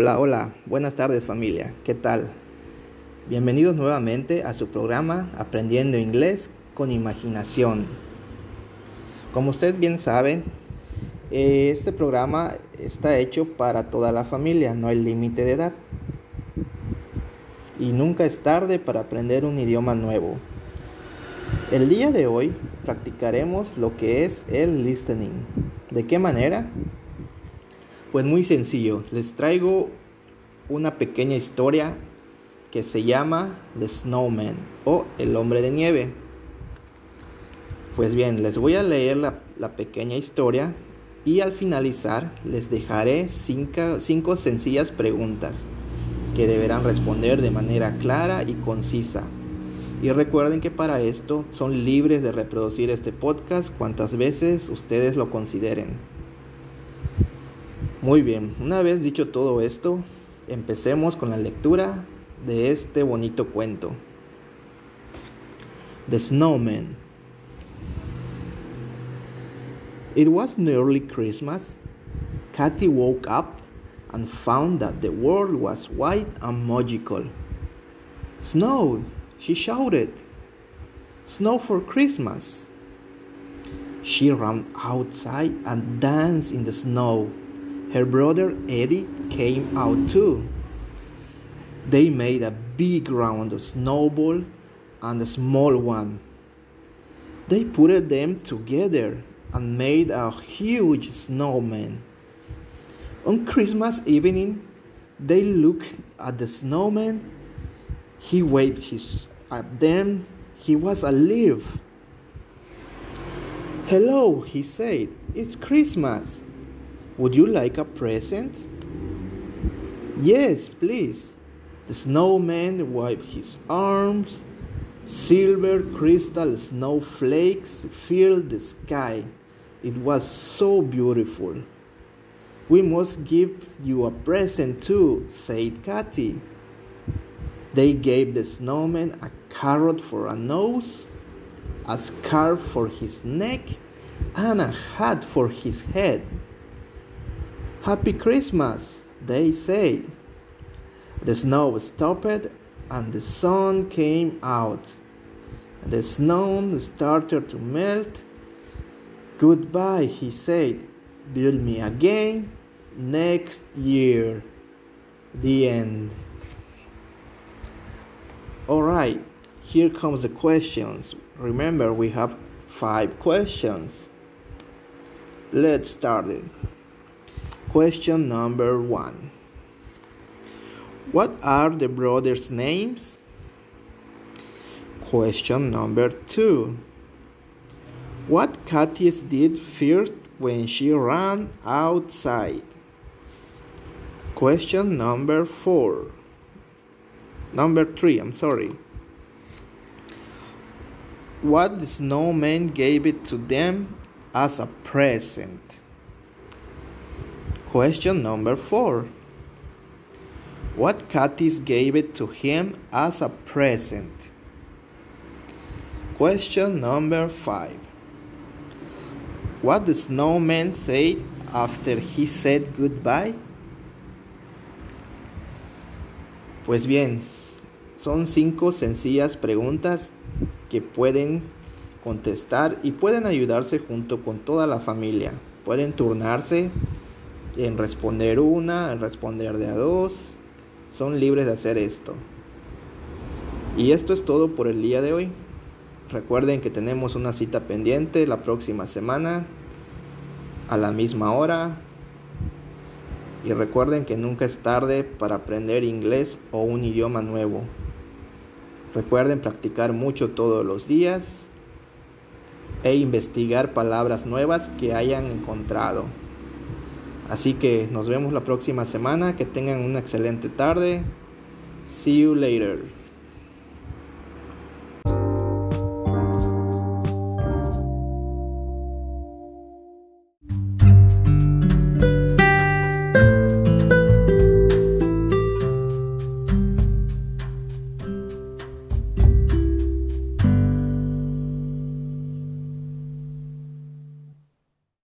Hola, hola, buenas tardes familia, ¿qué tal? Bienvenidos nuevamente a su programa Aprendiendo Inglés con Imaginación. Como ustedes bien saben, este programa está hecho para toda la familia, no hay límite de edad. Y nunca es tarde para aprender un idioma nuevo. El día de hoy practicaremos lo que es el listening. ¿De qué manera? Pues muy sencillo, les traigo una pequeña historia que se llama The Snowman o El hombre de nieve. Pues bien, les voy a leer la, pequeña historia y al finalizar les dejaré cinco, cinco sencillas preguntas que deberán responder de manera clara y concisa. Y recuerden que para esto son libres de reproducir este podcast cuantas veces ustedes lo consideren. Muy bien, una vez dicho todo esto, empecemos con la lectura de este bonito cuento. The Snowman. It was nearly Christmas. Cathy woke up and found that the world was white and magical. Snow, she shouted. Snow for Christmas. She ran outside and danced in the snow. Her brother Eddie came out too. They made a big round of snowball and a small one. They put them together and made a huge snowman. On Christmas evening, they looked at the snowman. He waved his at them. He was alive. Hello, he said. It's Christmas. Would you like a present? Yes, please. The snowman wiped his arms. Silver crystal snowflakes filled the sky. It was so beautiful. We must give you a present too, said Cathy. They gave the snowman a carrot for a nose, a scarf for his neck, and a hat for his head. Happy Christmas, they said. The snow stopped and the sun came out. The snow started to melt. Goodbye, he said. Build me again next year. The end. Alright, here comes the questions. Remember, we have five questions. Let's start it. Question number one What are the brothers' names? Question number two What Katie's did first when she ran outside? Question number four. Number three, I'm sorry. What the snowman gave it to them as a present? Question number four. What Katis gave it to him as a present? Question number five. What the snowman said after he said goodbye? Pues bien, son cinco sencillas preguntas que pueden contestar y pueden ayudarse junto con toda la familia. Pueden turnarse en responder una, en responder de a dos. Son libres de hacer esto. Y esto es todo por el día de hoy. Recuerden que tenemos una cita pendiente la próxima semana a la misma hora. Y recuerden que nunca es tarde para aprender inglés o un idioma nuevo. Recuerden practicar mucho todos los días e investigar palabras nuevas que hayan encontrado. Así que nos vemos la próxima semana. Que tengan una excelente tarde. See you later.